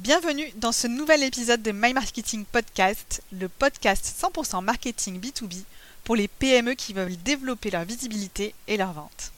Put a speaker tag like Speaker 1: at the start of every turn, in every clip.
Speaker 1: Bienvenue dans ce nouvel épisode de My Marketing Podcast, le podcast 100% marketing B2B pour les PME qui veulent développer leur visibilité et leur vente.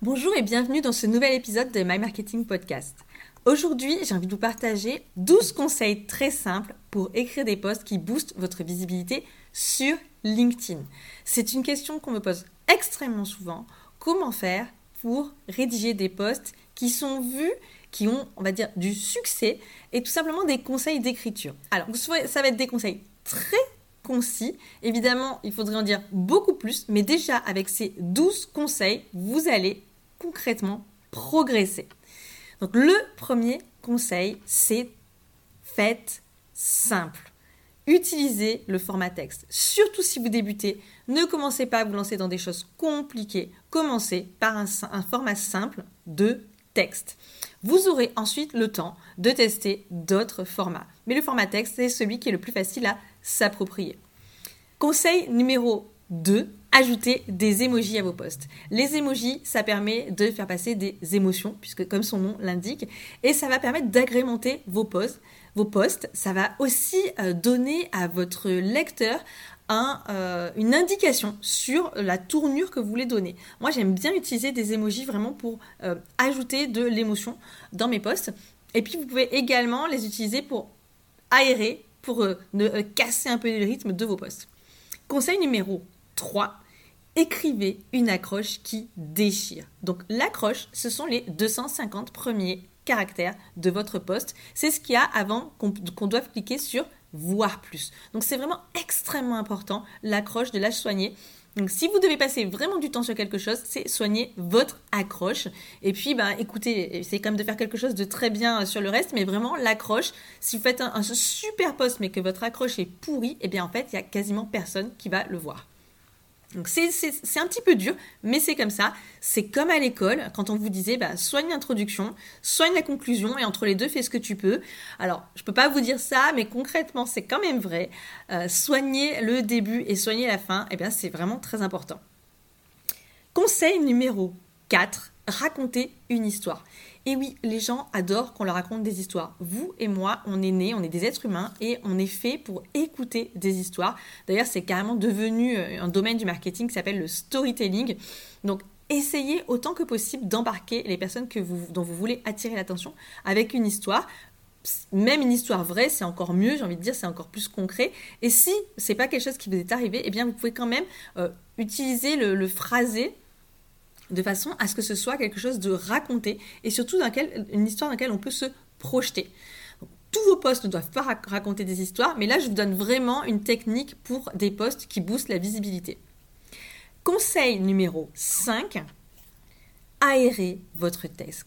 Speaker 2: Bonjour et bienvenue dans ce nouvel épisode de My Marketing Podcast. Aujourd'hui, j'ai envie de vous partager 12 conseils très simples pour écrire des posts qui boostent votre visibilité sur LinkedIn. C'est une question qu'on me pose extrêmement souvent. Comment faire pour rédiger des posts qui sont vus, qui ont, on va dire, du succès et tout simplement des conseils d'écriture. Alors, ça va être des conseils très concis. Évidemment, il faudrait en dire beaucoup plus, mais déjà avec ces 12 conseils, vous allez concrètement progresser. Donc, le premier conseil, c'est faites simple. Utilisez le format texte. Surtout si vous débutez, ne commencez pas à vous lancer dans des choses compliquées. Commencez par un, format simple de texte. Vous aurez ensuite le temps de tester d'autres formats. Mais le format texte, c'est celui qui est le plus facile à s'approprier. Conseil numéro 2, ajoutez des emojis à vos posts. Les emojis, ça permet de faire passer des émotions, puisque comme son nom l'indique, et ça va permettre d'agrémenter vos posts vos posts. Ça va aussi euh, donner à votre lecteur euh, une indication sur la tournure que vous voulez donner. Moi, j'aime bien utiliser des emojis vraiment pour euh, ajouter de l'émotion dans mes posts. Et puis, vous pouvez également les utiliser pour aérer, pour ne, casser un peu le rythme de vos posts. Conseil numéro 3, écrivez une accroche qui déchire. Donc l'accroche, ce sont les 250 premiers caractères de votre poste. C'est ce qu'il y a avant qu'on doive cliquer sur voir plus. Donc c'est vraiment extrêmement important l'accroche de l'âge soigné. Donc si vous devez passer vraiment du temps sur quelque chose, c'est soigner votre accroche. Et puis bah écoutez, c'est quand même de faire quelque chose de très bien sur le reste, mais vraiment l'accroche. Si vous faites un, un super poste mais que votre accroche est pourrie, eh bien en fait il y a quasiment personne qui va le voir. Donc c'est un petit peu dur, mais c'est comme ça. C'est comme à l'école, quand on vous disait bah, soigne l'introduction, soigne la conclusion, et entre les deux, fais ce que tu peux. Alors, je ne peux pas vous dire ça, mais concrètement, c'est quand même vrai. Euh, soigner le début et soigner la fin, eh bien, c'est vraiment très important. Conseil numéro 4, raconter une histoire. Et oui, les gens adorent qu'on leur raconte des histoires. Vous et moi, on est nés, on est des êtres humains et on est fait pour écouter des histoires. D'ailleurs, c'est carrément devenu euh, un domaine du marketing qui s'appelle le storytelling. Donc, essayez autant que possible d'embarquer les personnes que vous, dont vous voulez attirer l'attention avec une histoire. Même une histoire vraie, c'est encore mieux, j'ai envie de dire, c'est encore plus concret. Et si c'est pas quelque chose qui vous est arrivé, eh bien vous pouvez quand même euh, utiliser le, le phrasé de façon à ce que ce soit quelque chose de raconté et surtout une histoire dans laquelle on peut se projeter. tous vos posts ne doivent pas raconter des histoires, mais là je vous donne vraiment une technique pour des posts qui boostent la visibilité. Conseil numéro 5, aérez votre texte.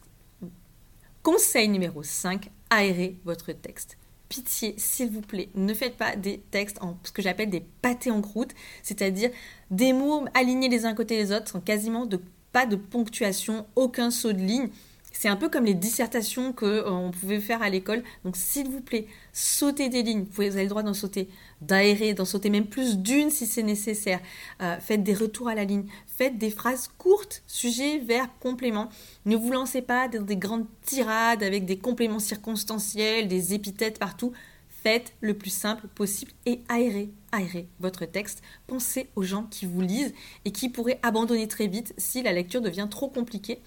Speaker 2: Conseil numéro 5, aérez votre texte pitié, s'il vous plaît, ne faites pas des textes en ce que j'appelle des pâtés en croûte, c'est-à-dire des mots alignés les uns côté des autres, quasiment de pas de ponctuation, aucun saut de ligne. C'est un peu comme les dissertations qu'on euh, pouvait faire à l'école. Donc s'il vous plaît, sautez des lignes. Vous, avez le droit d'en sauter, d'aérer, d'en sauter même plus d'une si c'est nécessaire. Euh, faites des retours à la ligne. Faites des phrases courtes, sujet, verbe, complément. Ne vous lancez pas dans des grandes tirades avec des compléments circonstanciels, des épithètes partout. Faites le plus simple possible et aérez, aérez votre texte. Pensez aux gens qui vous lisent et qui pourraient abandonner très vite si la lecture devient trop compliquée.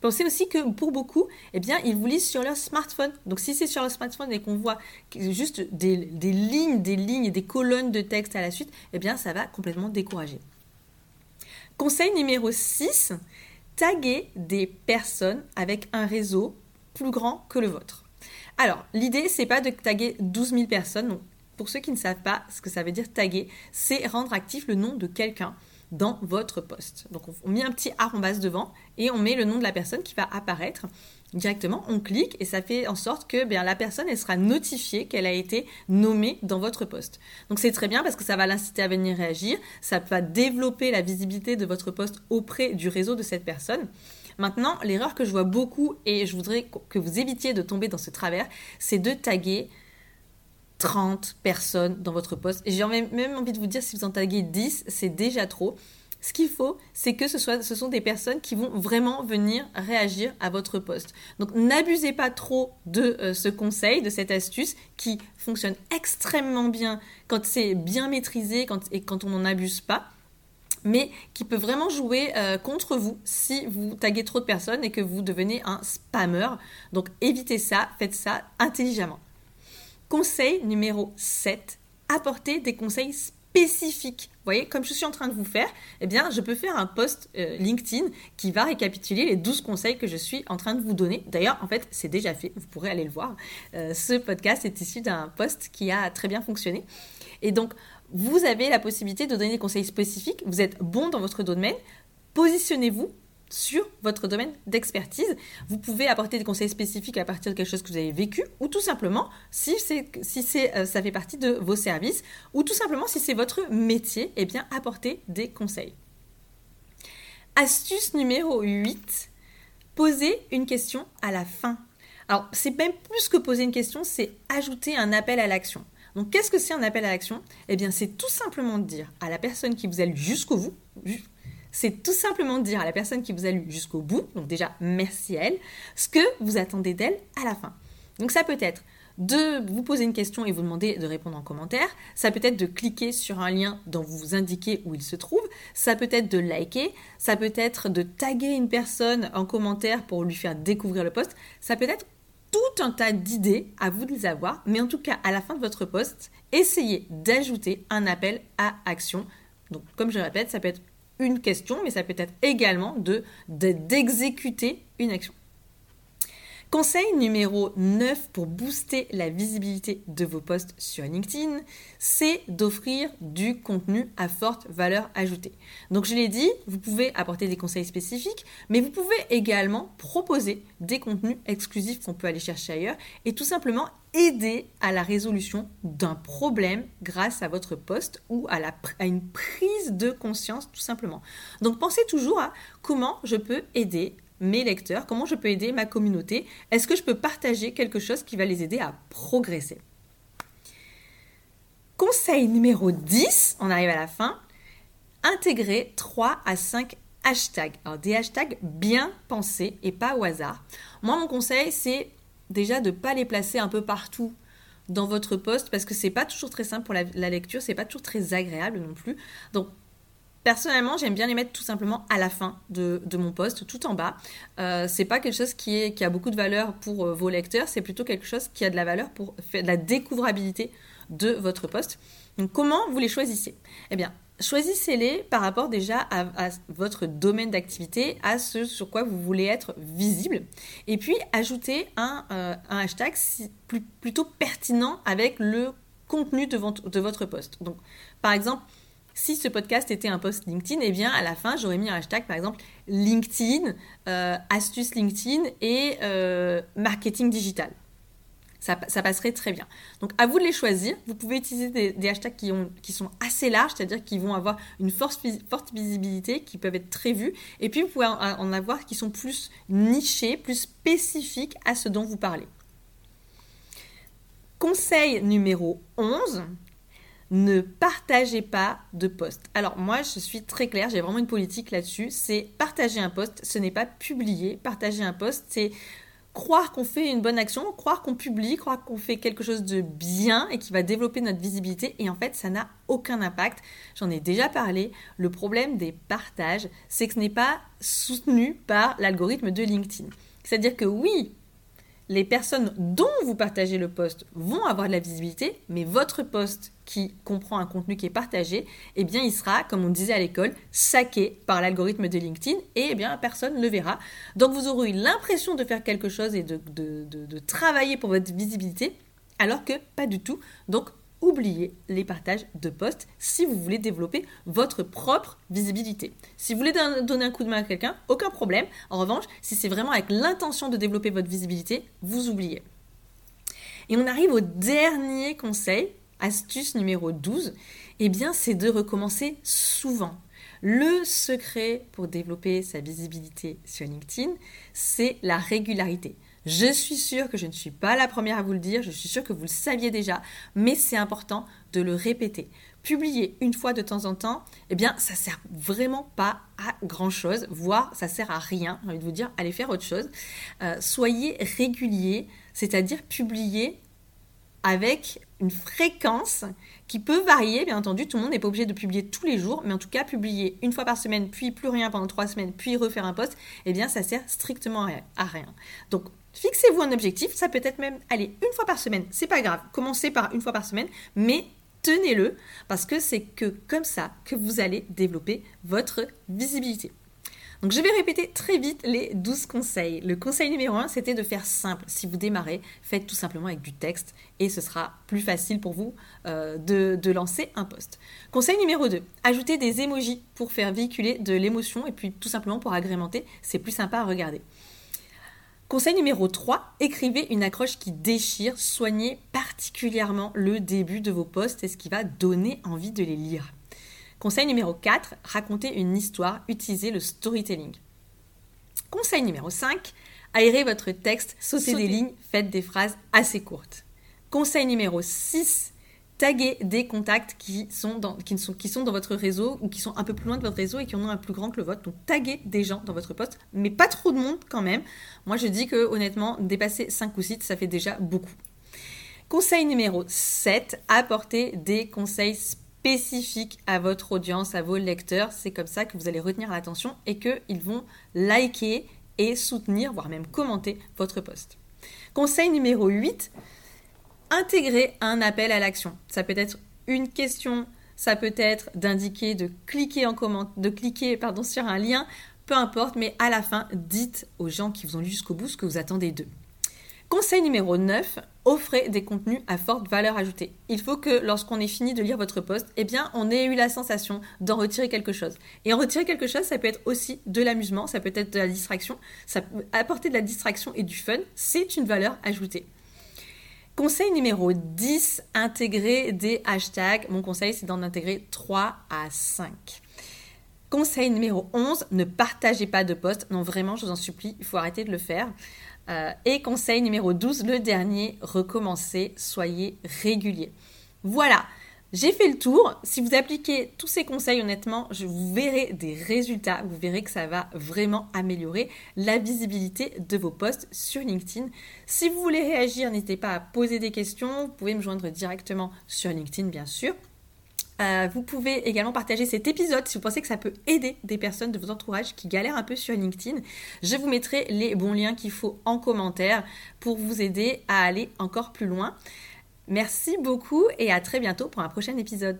Speaker 2: Pensez aussi que pour beaucoup, eh bien, ils vous lisent sur leur smartphone. Donc si c'est sur leur smartphone et qu'on voit juste des, lignes, des lignes des colonnes de texte à la suite, eh bien, ça va complètement décourager. Conseil numéro 6, taguez des personnes avec un réseau plus grand que le vôtre. Alors, l'idée, c'est pas de taguer 12 000 personnes. pour ceux qui ne savent pas ce que ça veut dire taguer, c'est rendre actif le nom de quelqu'un dans votre poste. Donc, on met un petit arrobas devant et on met le nom de la personne qui va apparaître directement. On clique et ça fait en sorte que bien, la personne elle sera notifiée qu'elle a été nommée dans votre poste. Donc, c'est très bien parce que ça va l'inciter à venir réagir. Ça va développer la visibilité de votre poste auprès du réseau de cette personne. Maintenant, l'erreur que je vois beaucoup, et je voudrais que vous évitiez de tomber dans ce travers, c'est de taguer 30 personnes dans votre poste. J'ai même envie de vous dire, si vous en taguez 10, c'est déjà trop. Ce qu'il faut, c'est que ce, sont des personnes qui vont vraiment venir réagir à votre poste. Donc n'abusez pas trop de euh, ce conseil, de cette astuce qui fonctionne extrêmement bien quand c'est bien maîtrisé et quand on n'en abuse pas mais qui peut vraiment jouer euh, contre vous si vous taguez trop de personnes et que vous devenez un spammer. Donc évitez ça, faites ça intelligemment. Conseil numéro 7, apportez des conseils spécifiques. Vous voyez, comme je suis en train de vous faire, eh bien, je peux faire un post euh, LinkedIn qui va récapituler les 12 conseils que je suis en train de vous donner. D'ailleurs, en fait, c'est déjà fait, vous pourrez aller le voir. Euh, ce podcast est issu d'un post qui a très bien fonctionné. Et donc, vous avez la possibilité de donner des conseils spécifiques. Vous êtes bon dans votre domaine. Positionnez-vous sur votre domaine d'expertise. Vous pouvez apporter des conseils spécifiques à partir de quelque chose que vous avez vécu ou tout simplement si, euh, ça fait partie de vos services ou tout simplement si c'est votre métier, eh bien apportez des conseils. Astuce numéro 8, posez une question à la fin. Alors, c'est même plus que poser une question, c'est ajouter un appel à l'action. Donc, qu'est-ce que c'est un appel à l'action? Eh bien, c'est tout simplement de dire à la personne qui vous a lu jusqu'au bout, c'est tout simplement de dire à la personne qui vous a lu jusqu'au bout, donc déjà merci à elle, ce que vous attendez d'elle à la fin. Donc, ça peut être de vous poser une question et vous demander de répondre en commentaire. Ça peut être de cliquer sur un lien dont vous vous indiquez où il se trouve. Ça peut être de liker. Ça peut être de taguer une personne en commentaire pour lui faire découvrir le post. Ça peut être tout un tas d'idées, à vous de les avoir, mais en tout cas, à la fin de votre poste, essayez d'ajouter un appel à action. Donc, comme je le répète, ça peut être une question, mais ça peut être également de d'exécuter une action. Conseil numéro 9 pour booster la visibilité de vos posts sur LinkedIn, c'est d'offrir du contenu à forte valeur ajoutée. Donc je l'ai dit, vous pouvez apporter des conseils spécifiques, mais vous pouvez également proposer des contenus exclusifs qu'on peut aller chercher ailleurs et tout simplement aider à la résolution d'un problème grâce à votre poste ou à, à une prise de conscience tout simplement. Donc pensez toujours à comment je peux aider mes lecteurs, comment je peux aider ma communauté, est-ce que je peux partager quelque chose qui va les aider à progresser? Conseil numéro 10, on arrive à la fin, intégrer 3 à 5 hashtags. Alors des hashtags bien pensés et pas au hasard. Moi mon conseil c'est déjà de ne pas les placer un peu partout dans votre poste parce que c'est pas toujours très simple pour la, lecture, c'est pas toujours très agréable non plus. Personnellement, j'aime bien les mettre tout simplement à la fin de, mon poste, tout en bas. Euh, c'est pas quelque chose qui, est, qui a beaucoup de valeur pour euh, vos lecteurs, c'est plutôt quelque chose qui a de la valeur pour faire de la découvrabilité de votre poste. Donc, comment vous les choisissez? Eh bien, choisissez-les par rapport déjà à, votre domaine d'activité, à ce sur quoi vous voulez être visible. Et puis, ajoutez un, euh, hashtag plutôt pertinent avec le contenu de, de votre poste. Donc, par exemple, si ce podcast était un post LinkedIn, eh bien à la fin j'aurais mis un hashtag par exemple LinkedIn, euh, astuce LinkedIn et euh, marketing digital. Ça, passerait très bien. Donc à vous de les choisir. Vous pouvez utiliser des, hashtags qui, ont, qui, sont assez larges, c'est-à-dire qui vont avoir une forte, forte visibilité, qui peuvent être très vus. Et puis vous pouvez en avoir qui sont plus nichés, plus spécifiques à ce dont vous parlez. Conseil numéro 11, ne partagez pas de post. Alors moi, je suis très claire, j'ai vraiment une politique là-dessus, c'est partager un post, ce n'est pas publier. Partager un post, c'est croire qu'on fait une bonne action, croire qu'on publie, croire qu'on fait quelque chose de bien et qui va développer notre visibilité et en fait ça n'a aucun impact. J'en ai déjà parlé. Le problème des partages, c'est que ce n'est pas soutenu par l'algorithme de LinkedIn. C'est-à-dire que oui, les personnes dont vous partagez le post vont avoir de la visibilité, mais votre post qui comprend un contenu qui est partagé, eh bien, il sera, comme on disait à l'école, saqué par l'algorithme de LinkedIn et eh bien, personne ne le verra. Donc, vous aurez eu l'impression de faire quelque chose et de, de travailler pour votre visibilité, alors que pas du tout. Donc, oubliez les partages de posts si vous voulez développer votre propre visibilité. Si vous voulez donner un coup de main à quelqu'un, aucun problème. En revanche, si c'est vraiment avec l'intention de développer votre visibilité, vous oubliez. Et on arrive au dernier conseil, astuce numéro 12, eh bien c'est de recommencer souvent. Le secret pour développer sa visibilité sur LinkedIn, c'est la régularité. Je suis sûre que je ne suis pas la première à vous le dire, je suis sûre que vous le saviez déjà, mais c'est important de le répéter. publier une fois de temps en temps, eh bien, ça sert vraiment pas à grand chose, voire ça sert à rien. J'ai envie de vous dire, allez faire autre chose. Euh, soyez régulier, c'est-à-dire publier avec une fréquence qui peut varier, bien entendu. Tout le monde n'est pas obligé de publier tous les jours, mais en tout cas, publier une fois par semaine, puis plus rien pendant trois semaines, puis refaire un post, eh bien, ça sert strictement à rien. Donc, fixez-vous un objectif. Ça peut être même, allez, une fois par semaine, c'est pas grave. Commencez par une fois par semaine, mais tenez-le parce que c'est que comme ça que vous allez développer votre visibilité. Donc je vais répéter très vite les 12 conseils. Le conseil numéro 1, c'était de faire simple. Si vous démarrez, faites tout simplement avec du texte et ce sera plus facile pour vous euh, de, lancer un post. Conseil numéro 2, ajoutez des emojis pour faire véhiculer de l'émotion et puis tout simplement pour agrémenter, c'est plus sympa à regarder. Conseil numéro 3, écrivez une accroche qui déchire, soignez particulièrement le début de vos posts et ce qui va donner envie de les lire. Conseil numéro 4, racontez une histoire, utilisez le storytelling. Conseil numéro 5, aérez votre texte, sautez des lignes, faites des phrases assez courtes. Conseil numéro 6, taguez des contacts qui sont, dans, qui, sont, qui sont dans votre réseau ou qui sont un peu plus loin de votre réseau et qui en ont un plus grand que le vôtre. Donc taguez des gens dans votre poste, mais pas trop de monde quand même. Moi je dis que honnêtement, dépasser 5 ou 6, ça fait déjà beaucoup. Conseil numéro 7, apportez des conseils spécifique à votre audience, à vos lecteurs. C'est comme ça que vous allez retenir l'attention et qu'ils vont liker et soutenir, voire même commenter votre post. Conseil numéro 8, intégrer un appel à l'action. Ça peut être une question, ça peut être d'indiquer de cliquer en comment, de cliquer sur un lien, peu importe, mais à la fin, dites aux gens qui vous ont lu jusqu'au bout ce que vous attendez d'eux. Conseil numéro 9, offrez des contenus à forte valeur ajoutée. Il faut que lorsqu'on ait fini de lire votre post, eh bien, on ait eu la sensation d'en retirer quelque chose. Et en retirer quelque chose, ça peut être aussi de l'amusement, ça peut être de la distraction, ça peut apporter de la distraction et du fun, c'est une valeur ajoutée. Conseil numéro 10, intégrer des hashtags. Mon conseil, c'est d'en intégrer 3 à 5. Conseil numéro 11, ne partagez pas de posts. Non, vraiment, je vous en supplie, il faut arrêter de le faire. Euh, et conseil numéro 12, le dernier, recommencez, soyez régulier. Voilà, j'ai fait le tour. Si vous appliquez tous ces conseils, honnêtement, je vous verrai des résultats. Vous verrez que ça va vraiment améliorer la visibilité de vos posts sur LinkedIn. Si vous voulez réagir, n'hésitez pas à poser des questions. Vous pouvez me joindre directement sur LinkedIn, bien sûr. Euh, vous pouvez également partager cet épisode si vous pensez que ça peut aider des personnes de votre entourage qui galèrent un peu sur LinkedIn. Je vous mettrai les bons liens qu'il faut en commentaire pour vous aider à aller encore plus loin. Merci beaucoup et à très bientôt pour un prochain épisode.